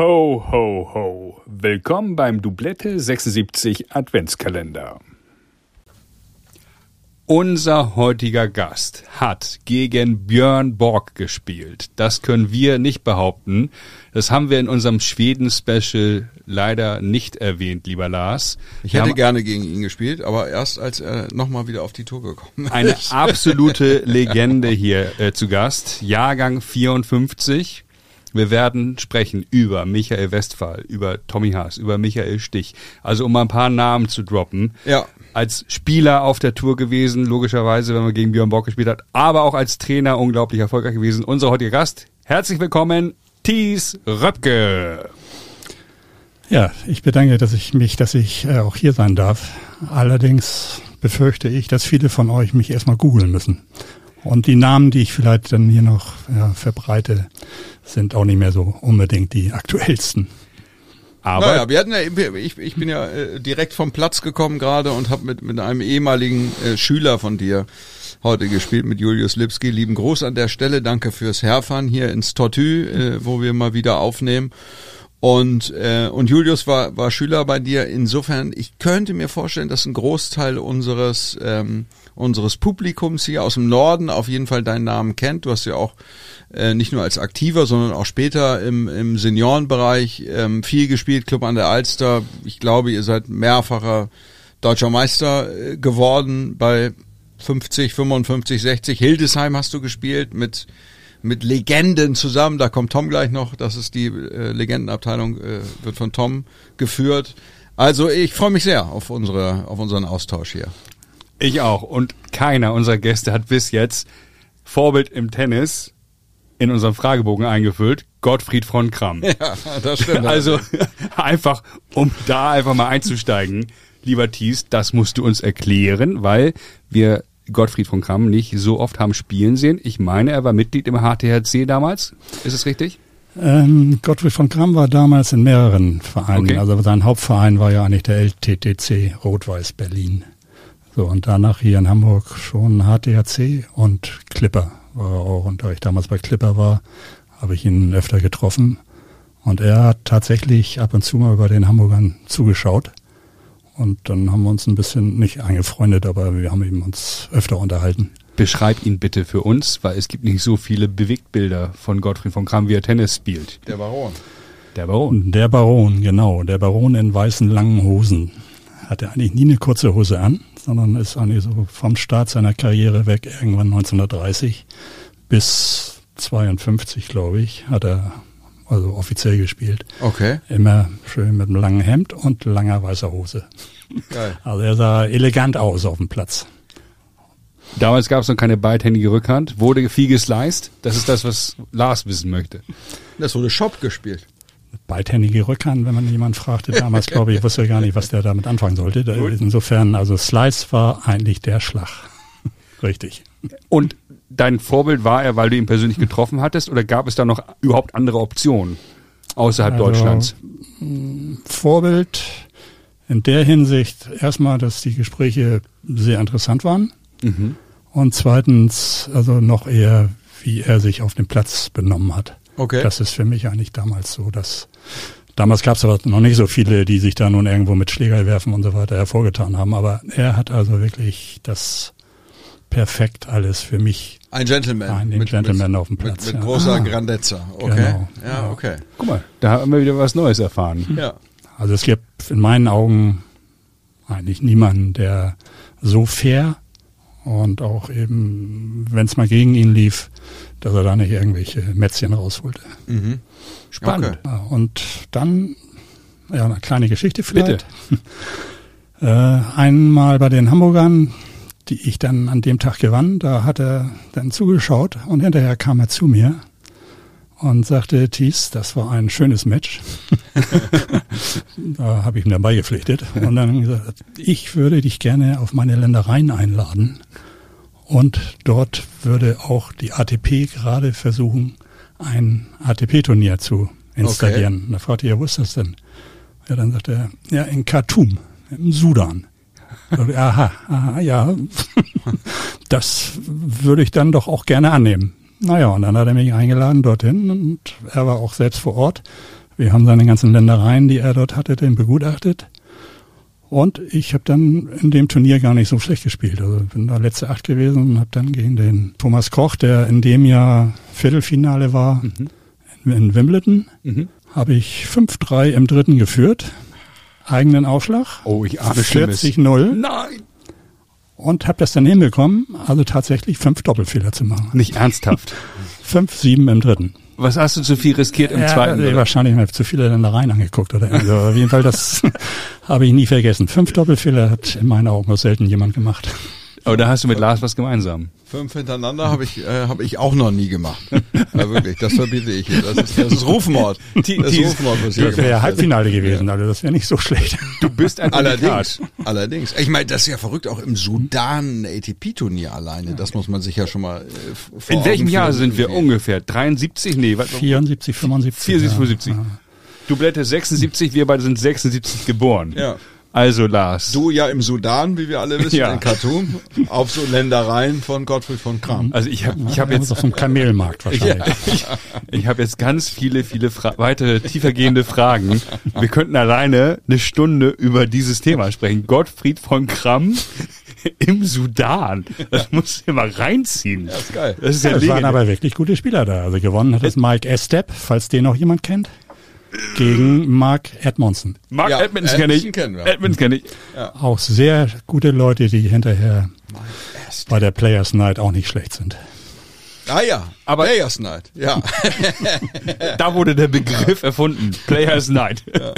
Ho, ho, ho. Willkommen beim Doublette 76 Adventskalender. Unser heutiger Gast hat gegen Björn Borg gespielt. Das können wir nicht behaupten. Das haben wir in unserem Schweden-Special leider nicht erwähnt, lieber Lars. Ich hätte gerne gegen ihn gespielt, aber erst als er nochmal wieder auf die Tour gekommen ist. Eine absolute Legende hier äh, zu Gast. Jahrgang 54. Wir werden sprechen über Michael Westphal, über Tommy Haas, über Michael Stich. Also um mal ein paar Namen zu droppen. Ja als Spieler auf der Tour gewesen, logischerweise, wenn man gegen Björn Bock gespielt hat, aber auch als Trainer unglaublich erfolgreich gewesen. Unser heutiger Gast, herzlich willkommen, Thies Röpke. Ja, ich bedanke dass ich mich, dass ich äh, auch hier sein darf. Allerdings befürchte ich, dass viele von euch mich erstmal googeln müssen. Und die Namen, die ich vielleicht dann hier noch ja, verbreite, sind auch nicht mehr so unbedingt die aktuellsten. Aber naja, wir hatten ja, ich, ich bin ja äh, direkt vom Platz gekommen gerade und habe mit, mit einem ehemaligen äh, Schüler von dir heute gespielt, mit Julius Lipski. Lieben Gruß an der Stelle, danke fürs Herfahren hier ins Tortue, äh, wo wir mal wieder aufnehmen. Und, äh, und Julius war, war Schüler bei dir. Insofern, ich könnte mir vorstellen, dass ein Großteil unseres, ähm, unseres Publikums hier aus dem Norden auf jeden Fall deinen Namen kennt. Du hast ja auch äh, nicht nur als Aktiver, sondern auch später im, im Seniorenbereich ähm, viel gespielt, Club an der Alster. Ich glaube, ihr seid mehrfacher deutscher Meister äh, geworden bei 50, 55, 60. Hildesheim hast du gespielt mit mit Legenden zusammen. Da kommt Tom gleich noch. Das ist die äh, Legendenabteilung, äh, wird von Tom geführt. Also ich freue mich sehr auf unsere auf unseren Austausch hier. Ich auch. Und keiner unserer Gäste hat bis jetzt Vorbild im Tennis in unserem Fragebogen eingefüllt. Gottfried von Kramm. Ja, das stimmt. Also einfach, um da einfach mal einzusteigen, lieber Thies, das musst du uns erklären, weil wir Gottfried von Kramm nicht so oft haben spielen sehen. Ich meine, er war Mitglied im HTHC damals. Ist es richtig? Ähm, Gottfried von Kramm war damals in mehreren Vereinen. Okay. Also sein Hauptverein war ja eigentlich der LTTC Rot-Weiß Berlin. So, und danach hier in Hamburg schon HTHC und Clipper war auch. Und da ich damals bei Clipper war, habe ich ihn öfter getroffen. Und er hat tatsächlich ab und zu mal bei den Hamburgern zugeschaut. Und dann haben wir uns ein bisschen nicht eingefreundet, aber wir haben eben uns öfter unterhalten. Beschreib ihn bitte für uns, weil es gibt nicht so viele Bewegtbilder von Gottfried von Kram, wie er Tennis spielt. Der Baron. Der Baron. Der Baron, genau. Der Baron in weißen langen Hosen. Hatte eigentlich nie eine kurze Hose an, sondern ist eigentlich so vom Start seiner Karriere weg, irgendwann 1930 bis 52, glaube ich, hat er also offiziell gespielt. Okay. Immer schön mit einem langen Hemd und langer weißer Hose. Geil. Also er sah elegant aus auf dem Platz. Damals gab es noch keine beidhändige Rückhand, wurde viel gesliced. Das ist das, was Lars wissen möchte. Das wurde Shop gespielt. Beidhändige Rückhand, wenn man jemand fragte damals, glaube ich, wusste gar nicht, was der damit anfangen sollte. Insofern, also Slice war eigentlich der Schlag. Richtig. Und dein Vorbild war er, weil du ihn persönlich getroffen hattest, oder gab es da noch überhaupt andere Optionen außerhalb also, Deutschlands? Vorbild in der Hinsicht erstmal, dass die Gespräche sehr interessant waren. Mhm. Und zweitens, also noch eher, wie er sich auf dem Platz benommen hat. Okay. Das ist für mich eigentlich damals so, dass damals gab es aber noch nicht so viele, die sich da nun irgendwo mit Schläger werfen und so weiter hervorgetan haben. Aber er hat also wirklich das perfekt alles für mich. Ein Gentleman. Ein mit, Gentleman mit, auf dem Platz. Mit, mit großer ah, Grandezza. Okay. Genau. Ja, okay. Guck mal, da haben wir wieder was Neues erfahren. Ja. Also es gibt in meinen Augen eigentlich niemanden, der so fair und auch eben, wenn es mal gegen ihn lief, dass er da nicht irgendwelche Mätzchen rausholte. Mhm. Spannend. Okay. Und dann, ja, eine kleine Geschichte vielleicht. Bitte. äh, einmal bei den Hamburgern, die ich dann an dem Tag gewann, da hat er dann zugeschaut und hinterher kam er zu mir und sagte, Thies, das war ein schönes Match. da habe ich ihm dann beigepflichtet und dann gesagt, ich würde dich gerne auf meine Ländereien einladen und dort würde auch die ATP gerade versuchen, ein ATP-Turnier zu installieren. Okay. Da fragte ich, ja, wo ist das denn? Ja, dann sagte er, ja, in Khartoum, im Sudan. aha, aha, ja, das würde ich dann doch auch gerne annehmen. Naja, und dann hat er mich eingeladen dorthin und er war auch selbst vor Ort. Wir haben seine ganzen Ländereien, die er dort hatte, den begutachtet. Und ich habe dann in dem Turnier gar nicht so schlecht gespielt. Also bin da letzte Acht gewesen und habe dann gegen den Thomas Koch, der in dem Jahr Viertelfinale war, mhm. in, in, Wimbledon, mhm. habe ich 5-3 im dritten geführt. Eigenen Aufschlag. Oh, ich ahne 40-0. Nein! Und habe das dann hinbekommen, also tatsächlich fünf Doppelfehler zu machen. Nicht ernsthaft. 5-7 im dritten. Was hast du zu viel riskiert im ja, zweiten? Ja, wahrscheinlich mal zu viele Ländereien angeguckt oder also auf jeden Fall, das habe ich nie vergessen. Fünf Doppelfehler hat in meinen Augen nur selten jemand gemacht. Aber da hast du mit Lars was gemeinsam. Fünf hintereinander habe ich, äh, hab ich auch noch nie gemacht. Ja, wirklich, das verbiete ich. Das ist, das ist Rufmord. Das ist Rufmord, was Das wäre Halbfinale gewesen, ja. also das wäre nicht so schlecht. Du bist ein Allerdings, allerdings. Ich meine, das ist ja verrückt, auch im Sudan ein ATP-Turnier alleine. Das muss man sich ja schon mal äh, vor In welchem Jahr sind wir ungefähr? 73? Nee, was? 74, 75. 74, 75. Ja. Du blätterst 76, wir beide sind 76 geboren. Ja. Also Lars. Du ja im Sudan, wie wir alle wissen, ja. in Khartoum, auf so Ländereien von Gottfried von Kram. Also ich habe ich hab jetzt auf einem Kamelmarkt wahrscheinlich. Ich, ich, ich habe jetzt ganz viele viele Fra weitere tiefergehende Fragen. Wir könnten alleine eine Stunde über dieses Thema sprechen. Gottfried von Kram im Sudan. Das muss du mal reinziehen. Ja, ist geil. Das ist ja, ja das waren aber wirklich gute Spieler da. Also gewonnen hat es Mike Estep, falls den noch jemand kennt gegen Mark Edmondson. Mark ja, Edmonds kenne ich. Kennen wir. Edmonds kenne ich. Ja. Auch sehr gute Leute, die hinterher bei der Players Night auch nicht schlecht sind. Ah ja, aber Players Night, ja. da wurde der Begriff erfunden, Players Night. Ja.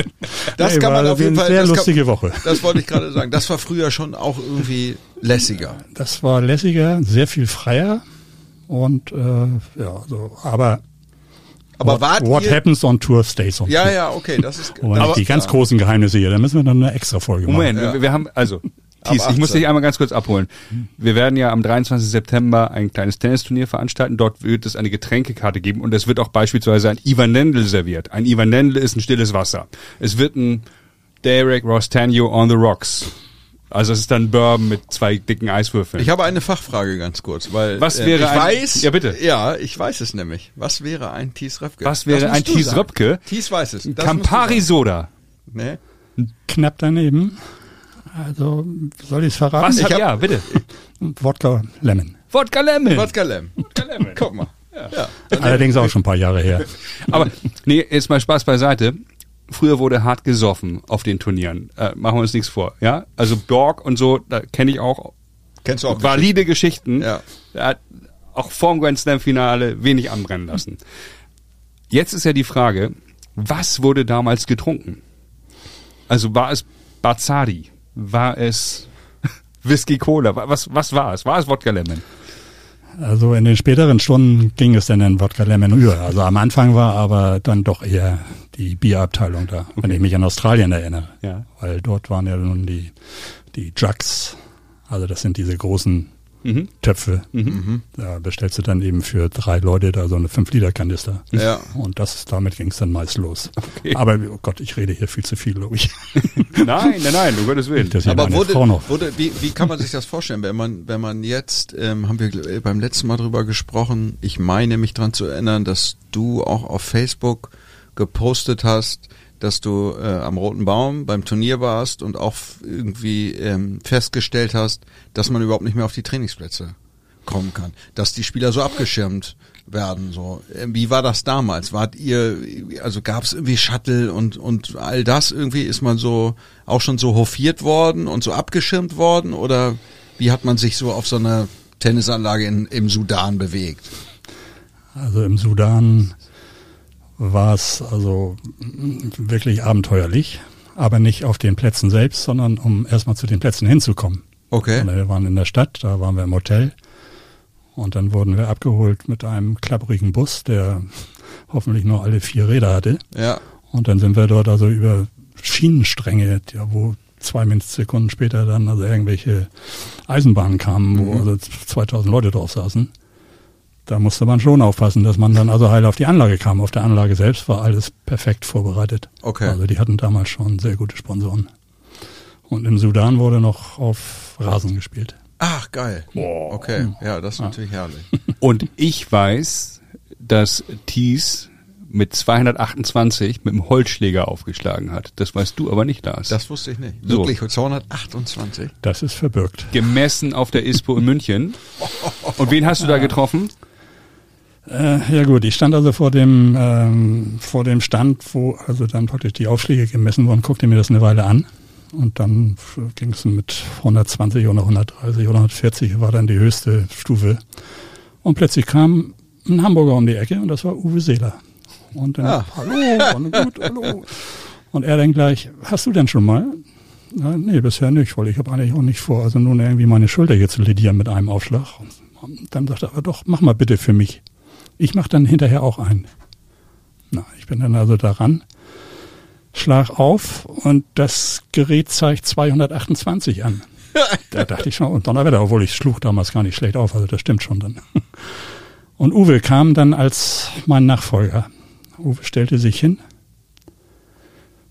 Das nee, kann man auf jeden Fall. Sehr lustige kann, Woche. Das wollte ich gerade sagen. Das war früher schon auch irgendwie lässiger. Das war lässiger, sehr viel freier und äh, ja, so. Aber aber what, wart what ihr, happens on Tour stays on Ja, ja, okay, das ist. aber, die ganz großen Geheimnisse hier, da müssen wir dann eine extra Folge Moment, machen. Moment, ja. wir haben also Thies, ich muss dich einmal ganz kurz abholen. Wir werden ja am 23. September ein kleines Tennisturnier veranstalten. Dort wird es eine Getränkekarte geben und es wird auch beispielsweise ein Ivan Lendl serviert. Ein Ivan Lendl ist ein stilles Wasser. Es wird ein Derek Rostanio on the Rocks also es ist dann Bourbon mit zwei dicken Eiswürfeln. Ich habe eine Fachfrage ganz kurz, weil was äh, wäre ich ein, weiß, ja bitte, ja, ich weiß es nämlich. Was wäre ein Thies Röpke? Was wäre ein Thies Röpke? Thies weiß es. Campari Soda. Nee. Knapp daneben. Also soll ich es verraten? Was? Ich hab, ja, bitte. Wodka Lemon. Wodka Lemon. Wodka Lemon. Wodka Lemon. Guck mal. Ja. ja. Allerdings auch schon ein paar Jahre her. Aber nee, jetzt mal Spaß beiseite früher wurde hart gesoffen auf den Turnieren. Äh, machen wir uns nichts vor. Ja, also Borg und so, da kenne ich auch. Kennst du auch valide Geschichten. Geschichten. Ja. Er hat auch vorm Grand Slam Finale wenig anbrennen lassen. Jetzt ist ja die Frage, was wurde damals getrunken? Also war es Bazzari? War es Whisky Cola? Was, was war es? War es Wodka Lemon? Also in den späteren Stunden ging es dann in Wodka Lemon über. Also am Anfang war aber dann doch eher die Bierabteilung da, okay. wenn ich mich an Australien erinnere. Ja. Weil dort waren ja nun die, die Jugs. Also das sind diese großen mhm. Töpfe. Mhm. Da bestellst du dann eben für drei Leute da so eine 5-Liter-Kanister. Ja. Und das, damit ging es dann meist los. Okay. Aber oh Gott, ich rede hier viel zu viel, glaube ich. nein, nein, nein, um Gottes Willen. Aber wurde, wurde, wie, wie kann man sich das vorstellen, wenn man, wenn man jetzt, ähm, haben wir beim letzten Mal drüber gesprochen, ich meine mich dran zu erinnern, dass du auch auf Facebook gepostet hast, dass du äh, am Roten Baum beim Turnier warst und auch irgendwie ähm, festgestellt hast, dass man überhaupt nicht mehr auf die Trainingsplätze kommen kann, dass die Spieler so abgeschirmt werden. So, ähm, wie war das damals? Wart ihr, also gab es irgendwie Shuttle und und all das irgendwie ist man so auch schon so hofiert worden und so abgeschirmt worden oder wie hat man sich so auf so einer Tennisanlage in, im Sudan bewegt? Also im Sudan war es also wirklich abenteuerlich, aber nicht auf den Plätzen selbst, sondern um erstmal zu den Plätzen hinzukommen. Okay. wir waren in der Stadt, da waren wir im Hotel und dann wurden wir abgeholt mit einem klapprigen Bus, der hoffentlich nur alle vier Räder hatte. Ja. Und dann sind wir dort also über Schienenstränge, wo zwei Sekunden später dann also irgendwelche Eisenbahnen kamen, wo mhm. also 2000 Leute drauf saßen da musste man schon aufpassen, dass man dann also heil auf die Anlage kam. Auf der Anlage selbst war alles perfekt vorbereitet. Okay. Also die hatten damals schon sehr gute Sponsoren. Und im Sudan wurde noch auf Rasen gespielt. Ach, geil. Boah. Okay, ja, das ist ja. natürlich herrlich. Und ich weiß, dass Thies mit 228 mit dem Holzschläger aufgeschlagen hat. Das weißt du aber nicht, Lars. Das wusste ich nicht. So. Wirklich, 228? Das ist verbirgt. Gemessen auf der ISPO in München. Und wen hast du da getroffen? Äh, ja gut, ich stand also vor dem ähm, vor dem Stand, wo also dann praktisch die Aufschläge gemessen wurden, guckte mir das eine Weile an und dann ging es mit 120 oder 130 oder 140 war dann die höchste Stufe und plötzlich kam ein Hamburger um die Ecke und das war Uwe Seeler. Und dann, ah. hallo, gut, hallo. Und er dann gleich, hast du denn schon mal? Na, nee, bisher nicht, weil ich habe eigentlich auch nicht vor, also nun irgendwie meine Schulter hier zu ledieren mit einem Aufschlag. Und dann sagt er, aber doch, mach mal bitte für mich. Ich mache dann hinterher auch einen. Na, ich bin dann also daran, schlag auf und das Gerät zeigt 228 an. da dachte ich schon, und Donnerwetter, obwohl ich schlug damals gar nicht schlecht auf, also das stimmt schon dann. Und Uwe kam dann als mein Nachfolger. Uwe stellte sich hin,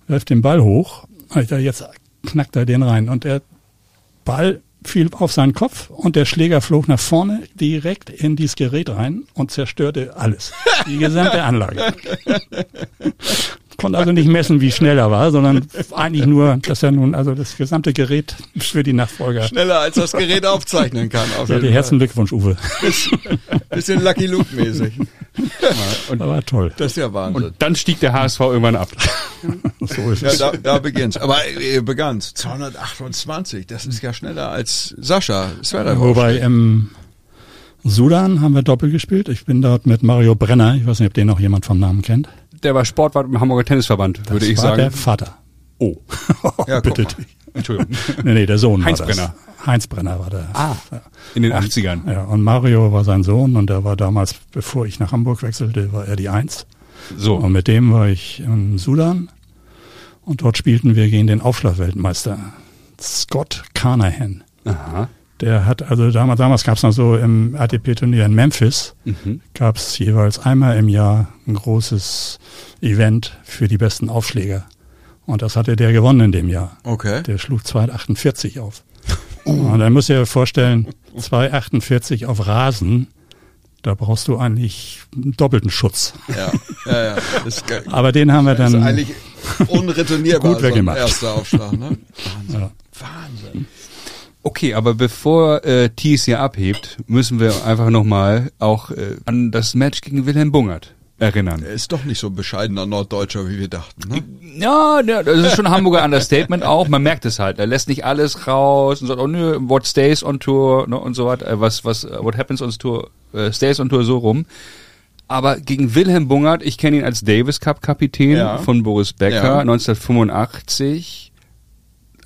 wirft den Ball hoch, Alter, jetzt knackt er den rein und der Ball fiel auf seinen Kopf und der Schläger flog nach vorne direkt in dieses Gerät rein und zerstörte alles. Die gesamte Anlage. Konnte also nicht messen, wie schnell er war, sondern eigentlich nur, dass er nun also das gesamte Gerät für die Nachfolger. Schneller als das Gerät aufzeichnen kann. Auf ja, herzlichen Glückwunsch, Uwe. Bisschen Lucky Luke mäßig. Und, das war toll. Das ist ja Wahnsinn. Und dann stieg der HSV irgendwann ab. so ist es. Ja, da, da beginnt's. Aber äh, begann's. 228, das ist ja schneller als Sascha Wobei im Sudan haben wir doppelt gespielt. Ich bin dort mit Mario Brenner. Ich weiß nicht, ob den noch jemand vom Namen kennt. Der war Sportwart im Hamburger Tennisverband, das würde ich war sagen. der Vater. Oh. ja, bitte. Entschuldigung. nee, nee, der Sohn Heinz war das. Brenner. Heinz Brenner war der. Ah, in den und, 80ern. Ja, und Mario war sein Sohn und der war damals, bevor ich nach Hamburg wechselte, war er die Eins. So. Und mit dem war ich im Sudan und dort spielten wir gegen den Aufschlagweltmeister Scott Carnahan. Aha. Der hat, also damals, damals gab es noch so im ATP-Turnier in Memphis, mhm. gab es jeweils einmal im Jahr ein großes Event für die besten Aufschläger. Und das hatte der gewonnen in dem Jahr. Okay. Der schlug 248 auf. Uh. Und dann muss ich dir vorstellen, 248 auf Rasen, da brauchst du eigentlich einen doppelten Schutz. Ja, ja, ja. Ist Aber den haben wir dann. Das ist eigentlich unreturnierbar. Gut weggemacht. So erster Aufschlag, ne? Wahnsinn. Ja. Wahnsinn. Okay, aber bevor äh, Thies hier abhebt, müssen wir einfach nochmal auch äh, an das Match gegen Wilhelm Bungert erinnern. Er ist doch nicht so ein bescheidener Norddeutscher, wie wir dachten. Ne? Ja, das ist schon ein Hamburger Understatement auch. Man merkt es halt. Er lässt nicht alles raus und sagt, oh nö, what stays on tour ne, und so weiter. Äh, was, was, what happens on tour, äh, stays on tour so rum. Aber gegen Wilhelm Bungert, ich kenne ihn als Davis Cup Kapitän ja. von Boris Becker, ja. 1985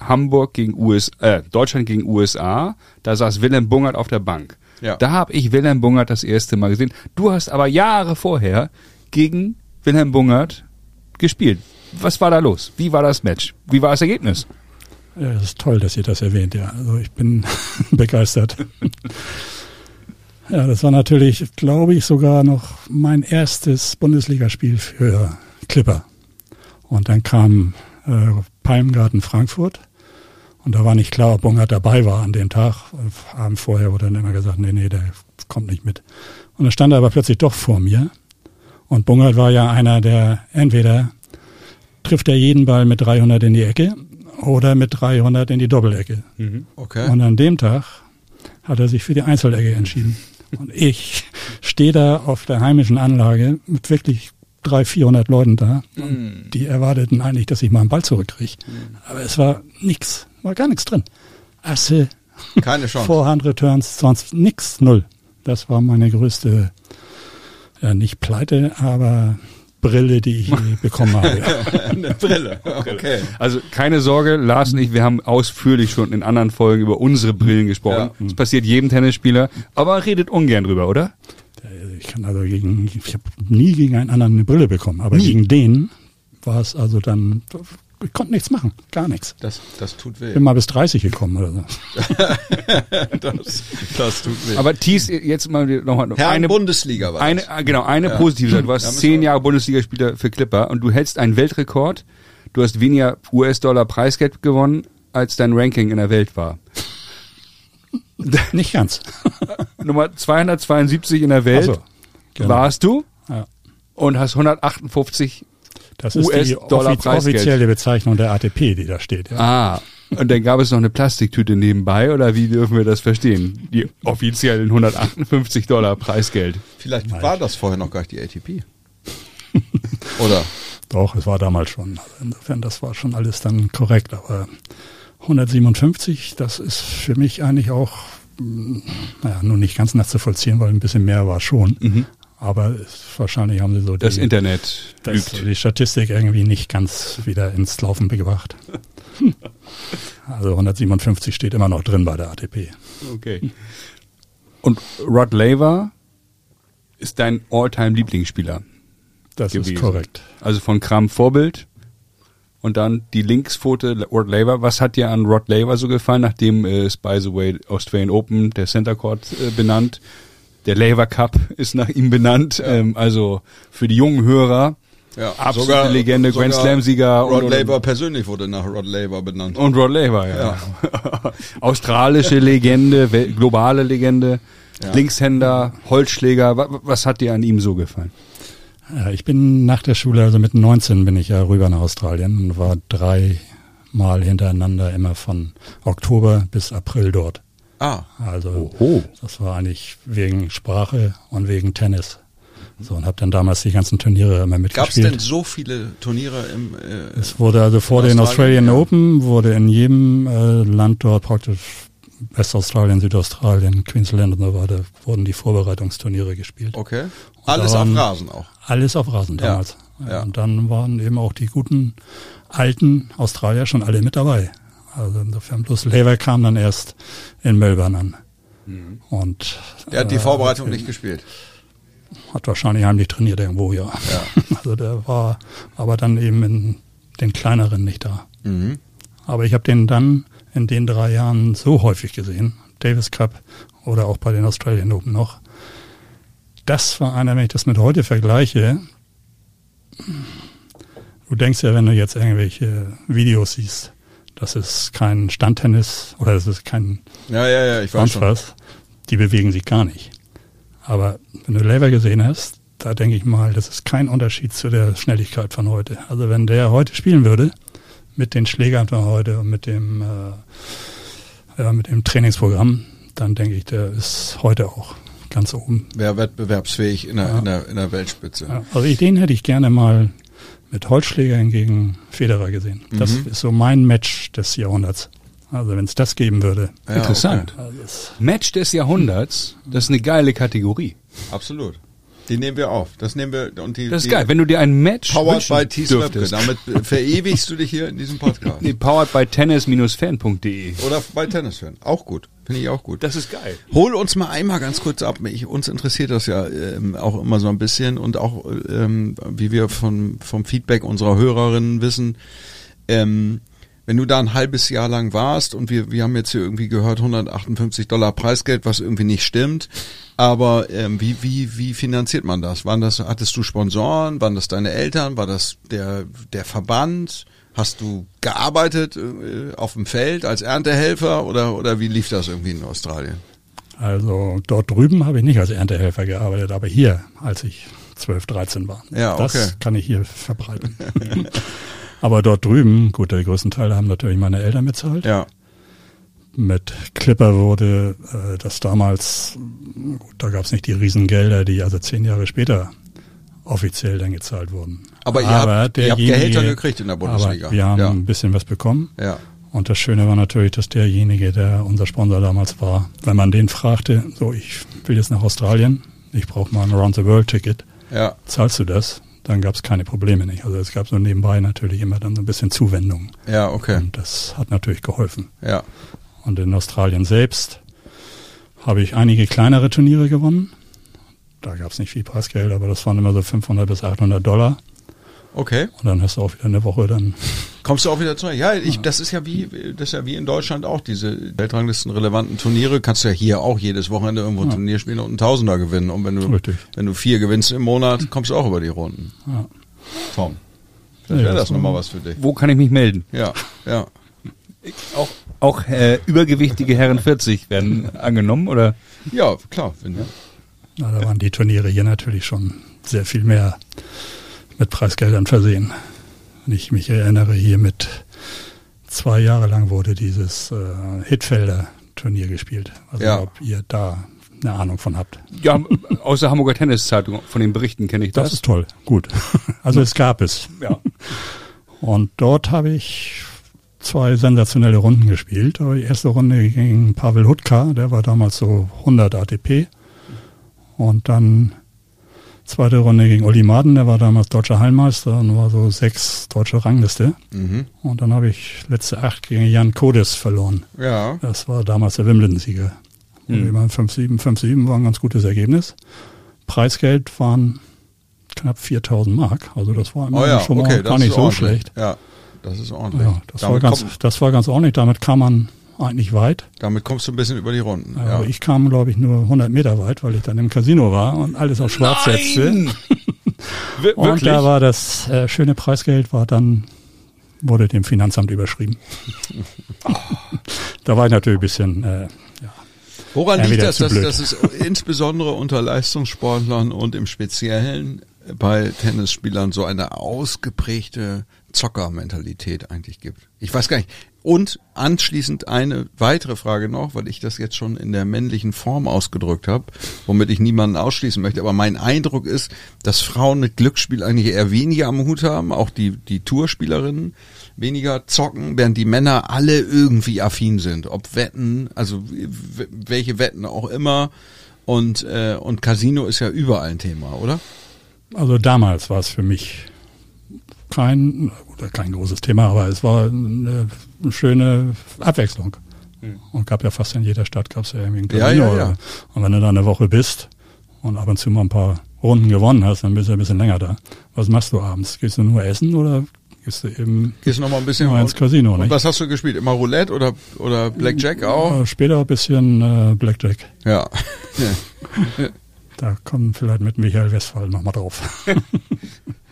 Hamburg gegen US, äh, Deutschland gegen USA, da saß Wilhelm Bungert auf der Bank. Ja. Da habe ich Wilhelm Bungert das erste Mal gesehen. Du hast aber Jahre vorher gegen Wilhelm Bungert gespielt. Was war da los? Wie war das Match? Wie war das Ergebnis? Ja, das ist toll, dass ihr das erwähnt, ja. Also ich bin begeistert. ja, das war natürlich, glaube ich, sogar noch mein erstes Bundesligaspiel für Clipper. Und dann kam äh, Palmgarten Frankfurt. Und da war nicht klar, ob Bongard dabei war an dem Tag. Abend vorher wurde dann immer gesagt, nee, nee, der kommt nicht mit. Und dann stand er aber plötzlich doch vor mir. Und Bungert war ja einer, der entweder trifft er jeden Ball mit 300 in die Ecke oder mit 300 in die Doppelecke. Mhm. Okay. Und an dem Tag hat er sich für die Einzelecke entschieden. Und ich stehe da auf der heimischen Anlage mit wirklich 300, 400 Leuten da. Mm. Die erwarteten eigentlich, dass ich mal einen Ball zurückkriege. Mm. Aber es war nichts, war gar nichts drin. Asse, keine Chance. Vorhand Returns, sonst nichts, null. Das war meine größte, ja, nicht Pleite, aber Brille, die ich bekommen habe. Eine Brille, okay. Also keine Sorge, Lars und ich, wir haben ausführlich schon in anderen Folgen über unsere Brillen gesprochen. Ja. Das passiert jedem Tennisspieler, aber redet ungern drüber, oder? ich kann also gegen, ich habe nie gegen einen anderen eine Brille bekommen, aber nie. gegen den war es also dann, ich konnte nichts machen, gar nichts. Das, das tut weh. Bin mal bis 30 gekommen oder so. das, das tut weh. Aber Thies, jetzt mal nochmal. Herr eine Bundesliga war eine, das. Genau, eine ja. positive Seite. Du warst zehn Jahre Bundesligaspieler für Clipper und du hältst einen Weltrekord. Du hast weniger US-Dollar Preisgeld gewonnen, als dein Ranking in der Welt war. Nicht ganz. Nummer 272 in der Welt. So, genau. Warst du? Ja. und hast 158 das ist die offiz offizielle Bezeichnung der ATP, die da steht. Ja. Ah, und dann gab es noch eine Plastiktüte nebenbei oder wie dürfen wir das verstehen? Die offiziellen 158 Dollar Preisgeld. Vielleicht Nein. war das vorher noch gar nicht die ATP. oder? Doch, es war damals schon. Also insofern, das war schon alles dann korrekt. Aber 157, das ist für mich eigentlich auch, hm, naja, nur nicht ganz nachzuvollziehen, weil ein bisschen mehr war schon. Mhm. Aber wahrscheinlich haben sie so das die, Internet das, die Statistik irgendwie nicht ganz wieder ins Laufen gebracht. also 157 steht immer noch drin bei der ATP. Okay. Und Rod Laver ist dein All-Time-Lieblingsspieler. Das gewesen. ist korrekt. Also von Kram Vorbild und dann die Linksfoto Rod Laver. Was hat dir an Rod Laver so gefallen, nachdem es by the way Australian Open der Center Court äh, benannt? Der Laver Cup ist nach ihm benannt. Ja. Ähm, also für die jungen Hörer ja, absolute sogar, Legende, sogar Grand Slam Sieger. Rod und, Laver persönlich wurde nach Rod Laver benannt. Und Rod Laver, ja. ja. Australische Legende, globale Legende, ja. Linkshänder, Holzschläger. Was, was hat dir an ihm so gefallen? Ja, ich bin nach der Schule, also mit 19 bin ich ja rüber nach Australien und war drei Mal hintereinander immer von Oktober bis April dort. Ah. Also Oho. das war eigentlich wegen Sprache und wegen Tennis. So und habe dann damals die ganzen Turniere immer mitgespielt. Gab es denn so viele Turniere im? Äh, es wurde also vor den Australian ja. Open wurde in jedem äh, Land dort praktisch Westaustralien, Südaustralien, Queensland und so weiter wurden die Vorbereitungsturniere gespielt. Okay. Alles auf Rasen auch. Alles auf Rasen damals. Ja. ja. Und dann waren eben auch die guten alten Australier schon alle mit dabei. Also insofern bloß Lever kam dann erst in Melbourne an. Mhm. Und der hat die äh, Vorbereitung äh, nicht gespielt. Hat wahrscheinlich heimlich trainiert irgendwo, ja. ja. Also der war aber dann eben in den kleineren nicht da. Mhm. Aber ich habe den dann in den drei Jahren so häufig gesehen, Davis Cup oder auch bei den Australian Open noch. Das war einer, wenn ich das mit heute vergleiche, du denkst ja, wenn du jetzt irgendwelche Videos siehst, das ist kein Standtennis oder das ist kein ja, ja, ja, ich weiß schon. was. Die bewegen sich gar nicht. Aber wenn du Lever gesehen hast, da denke ich mal, das ist kein Unterschied zu der Schnelligkeit von heute. Also wenn der heute spielen würde, mit den Schlägern von heute und mit dem, äh, ja, mit dem Trainingsprogramm, dann denke ich, der ist heute auch ganz oben. Wäre wettbewerbsfähig in der, ja. in der, in der Weltspitze. Ja, also den hätte ich gerne mal mit Holzschlägern gegen Federer gesehen. Das mhm. ist so mein Match des Jahrhunderts. Also wenn es das geben würde. Ja, Interessant. Okay. Also Match des Jahrhunderts, das ist eine geile Kategorie. Absolut. Die nehmen wir auf. Das nehmen wir und die. Das ist die geil. Wenn du dir ein Match powered by dürftest. Damit verewigst du dich hier in diesem Podcast. Nee, powered by tennis-fan.de. Oder bei Tennisfan. Auch gut. Finde ich auch gut. Das ist geil. Hol uns mal einmal ganz kurz ab. Ich, uns interessiert das ja ähm, auch immer so ein bisschen und auch, ähm, wie wir von, vom Feedback unserer Hörerinnen wissen, ähm, wenn du da ein halbes Jahr lang warst und wir, wir haben jetzt hier irgendwie gehört 158 Dollar Preisgeld, was irgendwie nicht stimmt, aber ähm, wie, wie, wie finanziert man das? Waren das, hattest du Sponsoren? Waren das deine Eltern? War das der, der Verband? Hast du gearbeitet äh, auf dem Feld als Erntehelfer oder, oder wie lief das irgendwie in Australien? Also dort drüben habe ich nicht als Erntehelfer gearbeitet, aber hier, als ich 12, 13 war. Ja, okay. Das kann ich hier verbreiten. aber dort drüben, gut, der größten Teil haben natürlich meine Eltern bezahlt. Ja mit Clipper wurde äh, das damals, gut, da gab es nicht die Riesengelder, die also zehn Jahre später offiziell dann gezahlt wurden. Aber, ihr, aber habt, ihr habt Gehälter gekriegt in der Bundesliga. wir haben ja. ein bisschen was bekommen. Ja. Und das Schöne war natürlich, dass derjenige, der unser Sponsor damals war, wenn man den fragte, so ich will jetzt nach Australien, ich brauche mal ein Around-the-World-Ticket, ja. zahlst du das? Dann gab es keine Probleme nicht. Also es gab so nebenbei natürlich immer dann so ein bisschen Zuwendung. Ja, okay. Und das hat natürlich geholfen. Ja. Und in Australien selbst habe ich einige kleinere Turniere gewonnen. Da gab es nicht viel Preisgeld, aber das waren immer so 500 bis 800 Dollar. Okay. Und dann hast du auch wieder eine Woche dann. Kommst du auch wieder zurück? Ja, ich, das ist ja wie, das ist ja wie in Deutschland auch diese Weltranglisten relevanten Turniere. Kannst du ja hier auch jedes Wochenende irgendwo ein ja. Turnier spielen und einen Tausender gewinnen. Und wenn du, Richtig. wenn du vier gewinnst im Monat, kommst du auch über die Runden. Ja. Tom. Das wäre ja, das nochmal was für dich. Wo kann ich mich melden? Ja, ja. Auch, auch äh, übergewichtige Herren 40 werden angenommen, oder? Ja, klar. Wenn, ja. Na, da waren die Turniere hier natürlich schon sehr viel mehr mit Preisgeldern versehen. Wenn ich mich erinnere, hier mit zwei Jahre lang wurde dieses äh, Hitfelder Turnier gespielt. Also ja. ob ihr da eine Ahnung von habt. Ja, aus der Hamburger Tenniszeitung, von den Berichten kenne ich das. Das ist toll, gut. Also es gab es. Ja. Und dort habe ich zwei sensationelle Runden gespielt. Aber die erste Runde gegen Pavel Hutka, der war damals so 100 ATP. Und dann zweite Runde gegen Uli Maden, der war damals deutscher Heilmeister und war so sechs deutsche Rangliste. Mhm. Und dann habe ich letzte acht gegen Jan Kodes verloren. Ja. Das war damals der Wimbledon-Sieger. Mhm. 5-7, 5-7 war ein ganz gutes Ergebnis. Preisgeld waren knapp 4000 Mark. Also das war oh ja, schon okay, mal gar nicht so schlecht. Ja, das ist ordentlich. Ja, das, war ganz, das war ganz ordentlich. Damit kam man eigentlich weit. Damit kommst du ein bisschen über die Runden. Ja. Aber ich kam, glaube ich, nur 100 Meter weit, weil ich dann im Casino war und alles auf schwarz Nein! setzte. und da war das äh, schöne Preisgeld, war dann, wurde dem Finanzamt überschrieben. da war ich natürlich ein bisschen, äh, ja. Woran liegt das, dass, dass es insbesondere unter Leistungssportlern und im Speziellen bei Tennisspielern so eine ausgeprägte Zockermentalität eigentlich gibt. Ich weiß gar nicht. Und anschließend eine weitere Frage noch, weil ich das jetzt schon in der männlichen Form ausgedrückt habe, womit ich niemanden ausschließen möchte. Aber mein Eindruck ist, dass Frauen mit Glücksspiel eigentlich eher weniger am Hut haben, auch die, die Tourspielerinnen weniger zocken, während die Männer alle irgendwie affin sind. Ob Wetten, also welche Wetten auch immer. Und, äh, und Casino ist ja überall ein Thema, oder? Also damals war es für mich kein, kein großes Thema, aber es war eine, schöne Abwechslung. Hm. Und gab ja fast in jeder Stadt gab es ja irgendwie ein Casino. Ja, ja, ja. Und wenn du da eine Woche bist und ab und zu mal ein paar Runden gewonnen hast, dann bist du ein bisschen länger da. Was machst du abends? Gehst du nur essen oder gehst du eben gehst noch mal ein bisschen mal ins Casino? Und nicht? was hast du gespielt? Immer Roulette oder oder Blackjack auch? Später ein bisschen äh, Blackjack. Ja. da kommen vielleicht mit Michael Westphal nochmal drauf.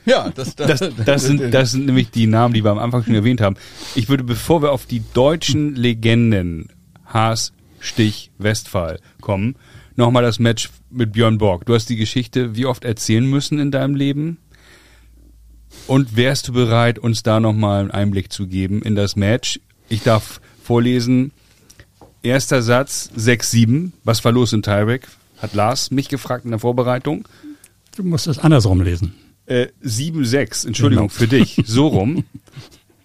Ja, das, das, das, das, sind, das sind nämlich die Namen, die wir am Anfang schon erwähnt haben. Ich würde, bevor wir auf die deutschen Legenden Haas, Stich, Westphal kommen, nochmal das Match mit Björn Borg. Du hast die Geschichte wie oft erzählen müssen in deinem Leben? Und wärst du bereit, uns da nochmal einen Einblick zu geben in das Match? Ich darf vorlesen. Erster Satz 6-7. Was war los in Tyrek? Hat Lars mich gefragt in der Vorbereitung. Du musst es andersrum lesen. Äh, 7-6, Entschuldigung, genau. für dich. So rum.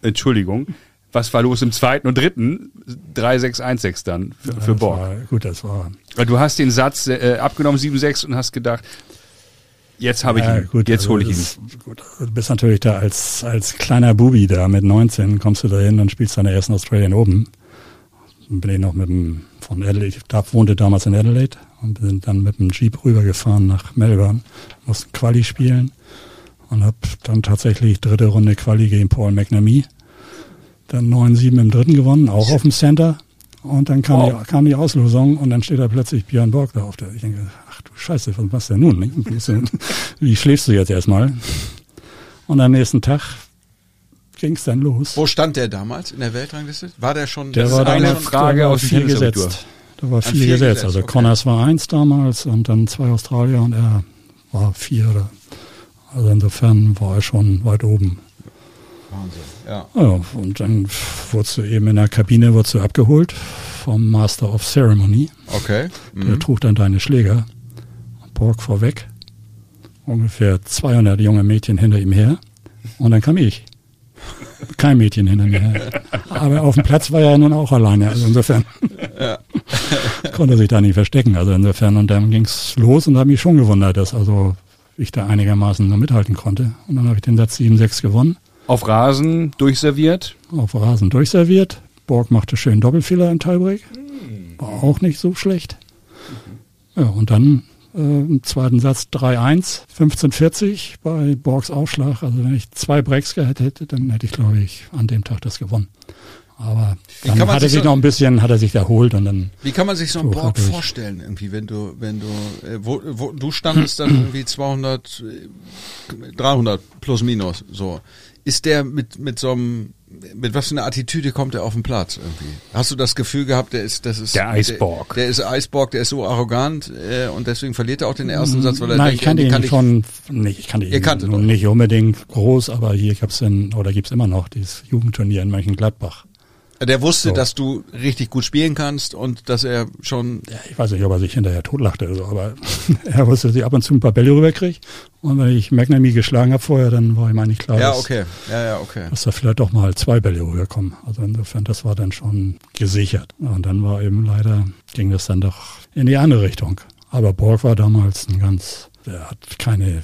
Entschuldigung. Was war los im zweiten und dritten? 3-6-1-6 dann für, ja, für Borg. War, gut, das war. Du hast den Satz äh, abgenommen, 7-6 und hast gedacht, jetzt habe ich ja, ihn, gut, jetzt also hole ich ihn. Gut, du bist natürlich da als, als kleiner Bubi da mit 19, kommst du da hin und spielst deine ersten Australian Open. Bin ich noch mit dem, von Adelaide, ich wohnte damals in Adelaide und sind dann mit dem Jeep rübergefahren nach Melbourne, mussten Quali spielen und habe dann tatsächlich dritte Runde Quali gegen Paul McNamee. Dann 9-7 im dritten gewonnen, auch auf dem Center. Und dann kam, wow. die, kam die Auslosung und dann steht da plötzlich Björn Borg da auf der. Ich denke, ach du Scheiße, was machst du denn nun? Wie schläfst du jetzt erstmal? Und am nächsten Tag ging es dann los. Wo stand der damals in der Weltrangliste? War der schon? Der war eine Frage aus vier gesetzt. Da war vier, gesetzt. gesetzt. Also okay. Connors war eins damals und dann zwei Australier und er war vier oder also insofern war er schon weit oben. Wahnsinn, ja. ja. Und dann wurdest du eben in der Kabine wurdest du abgeholt vom Master of Ceremony. Okay. Mhm. Der trug dann deine Schläger. Borg vorweg. Ungefähr 200 junge Mädchen hinter ihm her. Und dann kam ich. Kein Mädchen hinter mir her. Aber auf dem Platz war er nun auch alleine. Also insofern ja. konnte er sich da nicht verstecken. Also insofern. Und dann ging's los und habe mich schon gewundert, dass also ich da einigermaßen noch mithalten konnte. Und dann habe ich den Satz 7-6 gewonnen. Auf Rasen durchserviert? Auf Rasen durchserviert. Borg machte schön Doppelfehler im Tiebreak. War auch nicht so schlecht. Ja, und dann äh, im zweiten Satz 3-1, 15-40 bei Borgs Aufschlag. Also wenn ich zwei Breaks gehabt hätte, dann hätte ich, glaube ich, an dem Tag das gewonnen. Aber dann hat er sich so, noch ein bisschen, hat er sich erholt und dann. Wie kann man sich so einen Borg vorstellen, irgendwie, wenn du, wenn du, äh, wo, wo, du standest dann irgendwie 200, 300 äh, plus minus, so. Ist der mit, mit so einem mit was für einer Attitüde kommt er auf den Platz irgendwie? Hast du das Gefühl gehabt, der ist, das ist der Eisborg. Der, der ist Eisborg, der ist so arrogant äh, und deswegen verliert er auch den ersten Satz, weil er Nein, denkt, ich kannte ihn kann ich, schon nicht. Ich kannte ihn kannte nicht unbedingt groß, aber hier gab's in, oder gibt's immer noch dieses Jugendturnier in Mönchengladbach. Der wusste, So. dass du richtig gut spielen kannst und dass er schon Ja, ich weiß nicht, ob er sich hinterher totlachte oder so, aber er wusste, dass ich ab und zu ein paar Bälle rüberkriege. Und wenn ich McNamee geschlagen habe vorher, dann war ihm eigentlich klar, Ja, dass, okay. Ja, ja, okay. dass da vielleicht doch mal zwei Bälle rüberkommen. Also insofern, das war dann schon gesichert. Und dann war eben leider, ging das dann doch in die andere Richtung. Aber Borg war damals ein ganz, der hat keine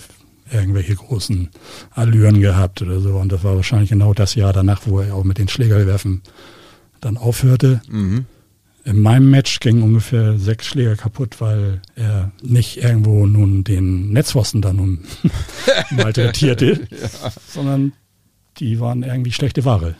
irgendwelche großen Allüren gehabt oder so. Und das war wahrscheinlich genau das Jahr danach, wo er auch mit den Schlägerwerfen dann aufhörte. Mhm. In meinem Match gingen ungefähr sechs Schläger kaputt, weil er nicht irgendwo nun den Netzpfosten da nun malträtierte, sondern die waren irgendwie schlechte Ware.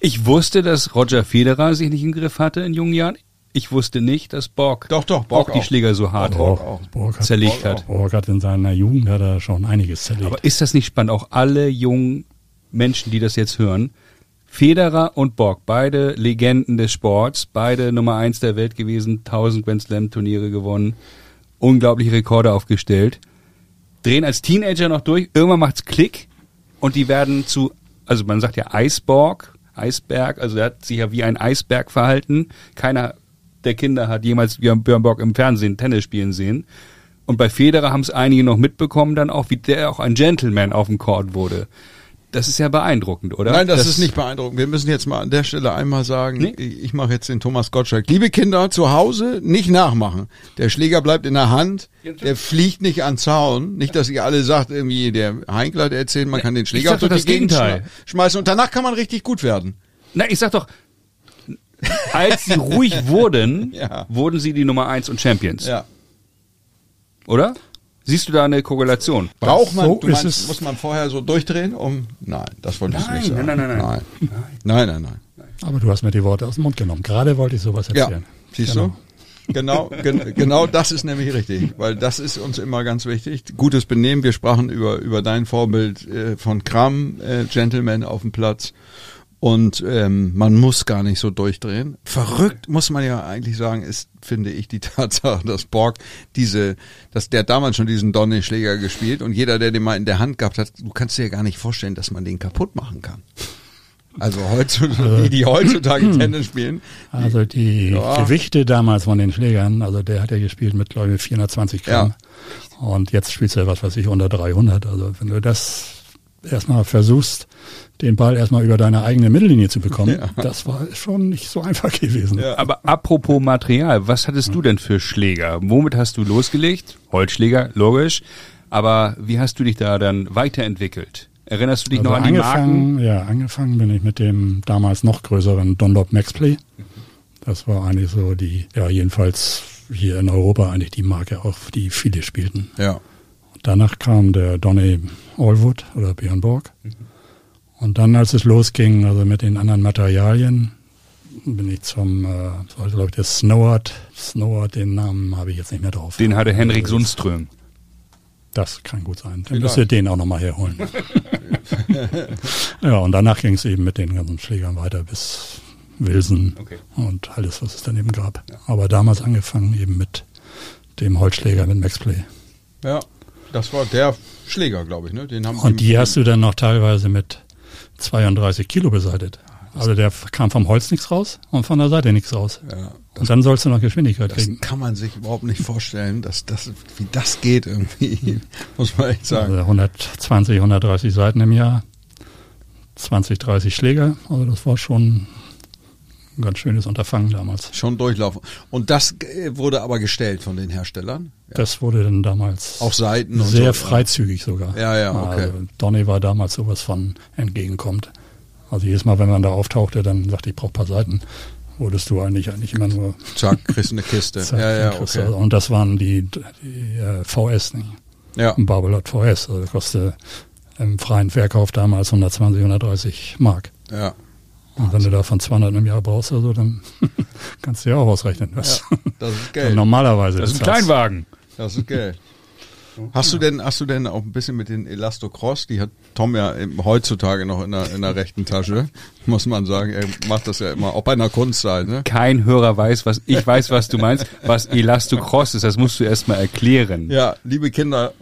Ich wusste, dass Roger Federer sich nicht im Griff hatte in jungen Jahren. Ich wusste nicht, dass Borg, Doch, doch, Borg auch die auch. Schläger so hart Borg auch. Borg hat, zerlegt hat. Borg hat in seiner Jugend hat er schon einiges zerlegt. Aber ist das nicht spannend? Auch alle jungen Menschen, die das jetzt hören, Federer und Borg, beide Legenden des Sports, beide Nummer eins der Welt gewesen, 1000 Grand Slam Turniere gewonnen, unglaubliche Rekorde aufgestellt, drehen als Teenager noch durch, irgendwann macht's Klick und die werden zu, also man sagt ja Eisborg, Eisberg, also er hat sich ja wie ein Eisberg verhalten. Keiner der Kinder hat jemals Björn Borg im Fernsehen Tennis spielen sehen. Und bei Federer haben es einige noch mitbekommen, dann auch, wie der auch ein Gentleman auf dem Court wurde. Das ist ja beeindruckend, oder? Nein, das, ist nicht beeindruckend. Wir müssen jetzt mal an der Stelle einmal sagen, Nee? ich, mache jetzt den Thomas Gottschalk. Liebe Kinder, zu Hause nicht nachmachen. Der Schläger bleibt in der Hand, der fliegt nicht an Zaun. Nicht, dass ihr alle sagt, irgendwie der Heinkler hat erzählt, man kann den Schläger doch die das Gegend schmeißen und danach kann man richtig gut werden. Na, ich sag doch, als sie ruhig wurden, Ja. wurden sie die Nummer eins und Champions, Ja. oder? Siehst du da eine Korrelation? Braucht man, So du meinst, es. muss man vorher so durchdrehen, um, nein, das wollte ich Nein, nicht sagen. nein, nein, nein, nein. Nein, nein, nein. Aber du hast mir die Worte aus dem Mund genommen. Gerade wollte ich sowas Ja, erzählen. siehst Genau. du? Genau, gen, genau das ist nämlich richtig, weil das ist uns immer ganz wichtig. Gutes Benehmen. Wir sprachen über über dein Vorbild äh, von Kram, äh, Gentleman auf dem Platz. Und ähm, man muss gar nicht so durchdrehen. Verrückt muss man ja eigentlich sagen, ist, finde ich, die Tatsache, dass Borg diese, dass der damals schon diesen Donny-Schläger gespielt und jeder, der den mal in der Hand gehabt hat, du kannst dir ja gar nicht vorstellen, dass man den kaputt machen kann. Also heutzutage, die, die heutzutage Tennis spielen, Also die Ja. Gewichte damals von den Schlägern, also der hat ja gespielt mit, glaube ich, 420 Gramm. Und jetzt spielt er was weiß ich, unter 300. Also wenn du das erstmal versuchst, den Ball erstmal über deine eigene Mittellinie zu bekommen, das war schon nicht so einfach gewesen. Ja. Aber apropos Material, was hattest du denn für Schläger? Womit hast du losgelegt? Holzschläger, logisch. Aber wie hast du dich da dann weiterentwickelt? Erinnerst du dich Also noch an die Marken? angefangen, ja, angefangen bin ich mit dem damals noch größeren Dunlop Maxplay. Das war eigentlich so die, ja, jedenfalls hier in Europa eigentlich die Marke, auf die viele spielten. ja. Danach kam der Donny Allwood oder Björn Borg. Und dann, als es losging, also mit den anderen Materialien, bin ich zum, äh, war, glaube ich, der Snowart. Snowart, den Namen habe ich jetzt nicht mehr drauf. Den hatte Henrik Sundström. Das kann gut sein. Dann müsst ihr den auch nochmal herholen. ja, und danach ging es eben mit den ganzen Schlägern weiter bis Wilson Okay. und alles, was es dann eben gab. Aber damals angefangen eben mit dem Holzschläger mit Maxplay. Ja, das war der Schläger, glaube ich, ne? Den haben Und die hast du dann noch teilweise mit 32 Kilo beseitigt. Also der kam vom Holz nichts raus und von der Seite nichts raus. Ja, Und dann sollst du noch Geschwindigkeit das kriegen. kann man sich überhaupt nicht vorstellen, dass das, wie das geht irgendwie, muss man echt sagen. Also 120, 130 Seiten im Jahr, 20, 30 Schläger. Also das war schon ein ganz schönes Unterfangen damals. Schon durchlaufen. Und das äh, wurde aber gestellt von den Herstellern. Ja. Das wurde dann damals Auch Seiten sehr so. freizügig sogar. Ja, ja, okay. Also Donny war damals sowas von entgegenkommt. Also jedes Mal, wenn man da auftauchte, dann sagte ich, brauche ein paar Seiten. Wurdest du eigentlich eigentlich immer nur Zack, kriegst eine Kiste. Zack, ja, ja, okay. Und das waren die, die äh, VS, nicht? Ja, ein Barbelot VS. Also das kostete im freien Verkauf damals 120, 130 Mark. ja. Und wenn du davon 200 im Jahr brauchst, also dann kannst du ja auch ausrechnen. Was Das ist Geld. normalerweise Das ist ein. Kleinwagen. Das ist Geld. Hast du denn, hast du denn auch ein bisschen mit den Elastocross? Die hat Tom ja heutzutage noch in der, in der rechten Tasche, muss man sagen. Er macht das ja immer, auch bei einer Kunstseite. Kein Hörer weiß, was, ich weiß, was du meinst, was Elastocross ist. Das musst du erst mal erklären. Ja, liebe Kinder,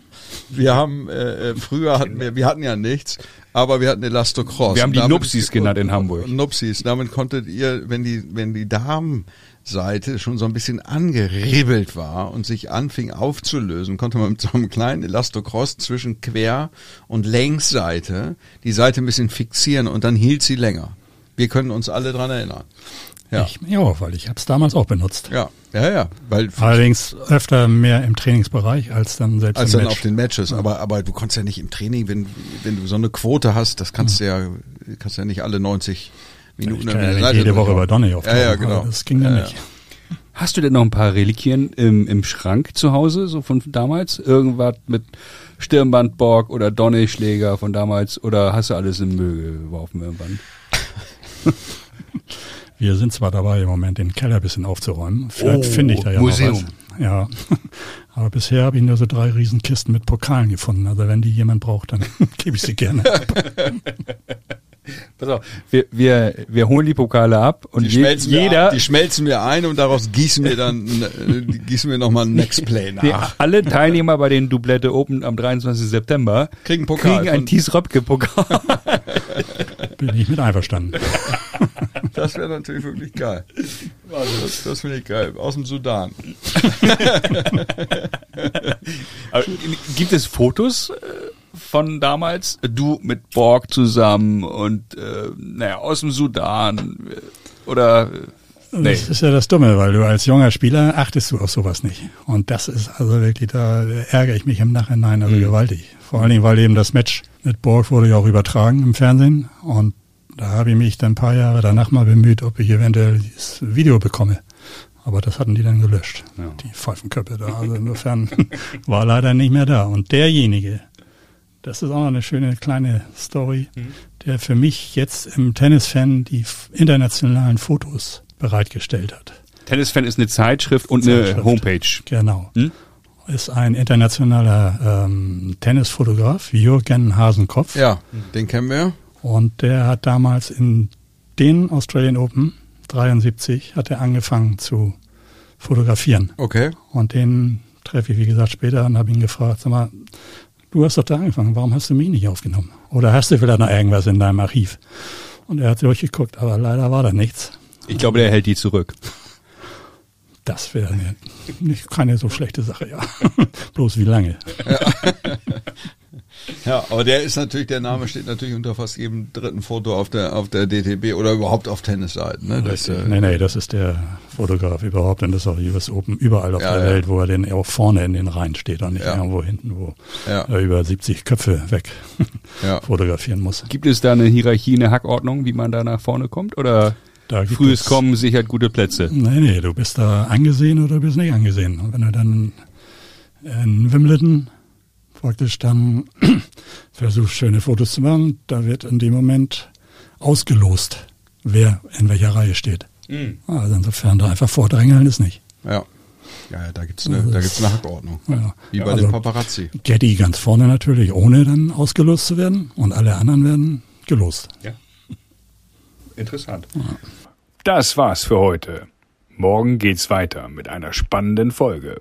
wir haben, äh, äh, früher hatten wir, wir hatten ja nichts, aber wir hatten Elastocross. Wir haben die Nupsis genannt in Hamburg. Nupsis. Damit konntet ihr, wenn die, wenn die Damen Seite schon so ein bisschen angeribbelt war und sich anfing aufzulösen, konnte man mit so einem kleinen Elastocross zwischen Quer- und Längsseite die Seite ein bisschen fixieren und dann hielt sie länger. Wir können uns alle dran erinnern. Ja, ich, ja weil ich habe es damals auch benutzt. Ja, ja, ja. Weil Allerdings öfter mehr im Trainingsbereich als dann selbst als im dann Match. auf den Matches. Ja. Aber aber du konntest ja nicht im Training, wenn wenn du so eine Quote hast, das kannst du ja kannst ja nicht alle 90 Minuten ich kann ja jede Woche bei Donny auf. Ja, ja, genau. Das ging ja, nicht. Hast du denn noch ein paar Reliquien im, im Schrank zu Hause, so von damals? Irgendwas mit Stirnbandborg oder Donny-Schläger von damals? Oder hast du alles im Müll geworfen irgendwann? Wir sind zwar dabei, im Moment den Keller ein bisschen aufzuräumen. Vielleicht oh, finde ich da ja Museum. noch was. Ja. Aber bisher habe ich nur so drei Riesenkisten mit Pokalen gefunden. Also wenn die jemand braucht, dann gebe ich sie gerne ab. Pass auf, wir, wir, wir holen die Pokale ab und die je, jeder. die schmelzen wir ein und daraus gießen wir dann, äh, gießen wir nochmal ein Next Play nach. Die, alle Teilnehmer bei den Dublette Open am 23. September kriegen Pokal. Kriegen ein Thies Röpke Pokal. Bin ich mit einverstanden. Das wäre natürlich wirklich geil. Also das, das finde ich geil. Aus dem Sudan. gibt es Fotos? Äh, von damals. Du mit Borg zusammen und äh, naja, aus dem Sudan äh, oder äh, Nee. Das ist ja das Dumme, weil du als junger Spieler achtest du auf sowas nicht. Und das ist also wirklich, da ärgere ich mich im Nachhinein also mhm. gewaltig. Vor allen Dingen, weil eben das Match mit Borg wurde ja auch übertragen im Fernsehen. Und da habe ich mich dann ein paar Jahre danach mal bemüht, ob ich eventuell dieses Video bekomme. Aber das hatten die dann gelöscht, ja. die Pfeifenköpfe da. Also insofern war leider nicht mehr da. Und derjenige, das ist auch noch eine schöne kleine Story, mhm. der für mich jetzt im Tennisfan die internationalen Fotos bereitgestellt hat. Tennisfan ist eine Zeitschrift und Zeitschrift. eine Homepage. Genau. Hm? Ist ein internationaler ähm, Tennisfotograf, Jürgen Hasenkopf. Ja, den kennen wir. Und der hat damals in den Australian Open 73 hat er angefangen zu fotografieren. Okay. Und den treffe ich, wie gesagt, später und habe ihn gefragt, sag mal, du hast doch da angefangen, warum hast du mich nicht aufgenommen? Oder hast du vielleicht noch irgendwas in deinem Archiv? Und er hat durchgeguckt, aber leider war da nichts. Ich glaube, der hält die zurück. Das wäre keine so schlechte Sache, ja. Bloß wie lange. Ja. Ja, aber der ist natürlich, der Name steht natürlich unter fast jedem dritten Foto auf der auf der DTB oder überhaupt auf Tennisseiten. Ne? Das, äh, nee, nee, das ist der Fotograf überhaupt und das ist auch US Open überall auf ja, der ja. Welt, wo er den auch vorne in den Reihen steht und nicht ja. irgendwo hinten, wo er über 70 Köpfe weg fotografieren muss. Gibt es da eine Hierarchie, eine Hackordnung, wie man da nach vorne kommt oder? Da Frühes Kommen sichert gute Plätze. Nee, nee, du bist da angesehen oder bist nicht angesehen. Und wenn du dann in Wimbledon praktisch dann versucht, schöne Fotos zu machen. Da wird in dem Moment ausgelost, wer in welcher Reihe steht. Mhm. Also insofern da einfach vordrängeln ist nicht. Ja. Ja, da gibt's eine, da gibt's eine Hackordnung. Ja. Wie bei also, den Paparazzi. Getty ganz vorne natürlich, ohne dann ausgelost zu werden. Und alle anderen werden gelost. Ja. Interessant. Ja. Das war's für heute. Morgen geht's weiter mit einer spannenden Folge.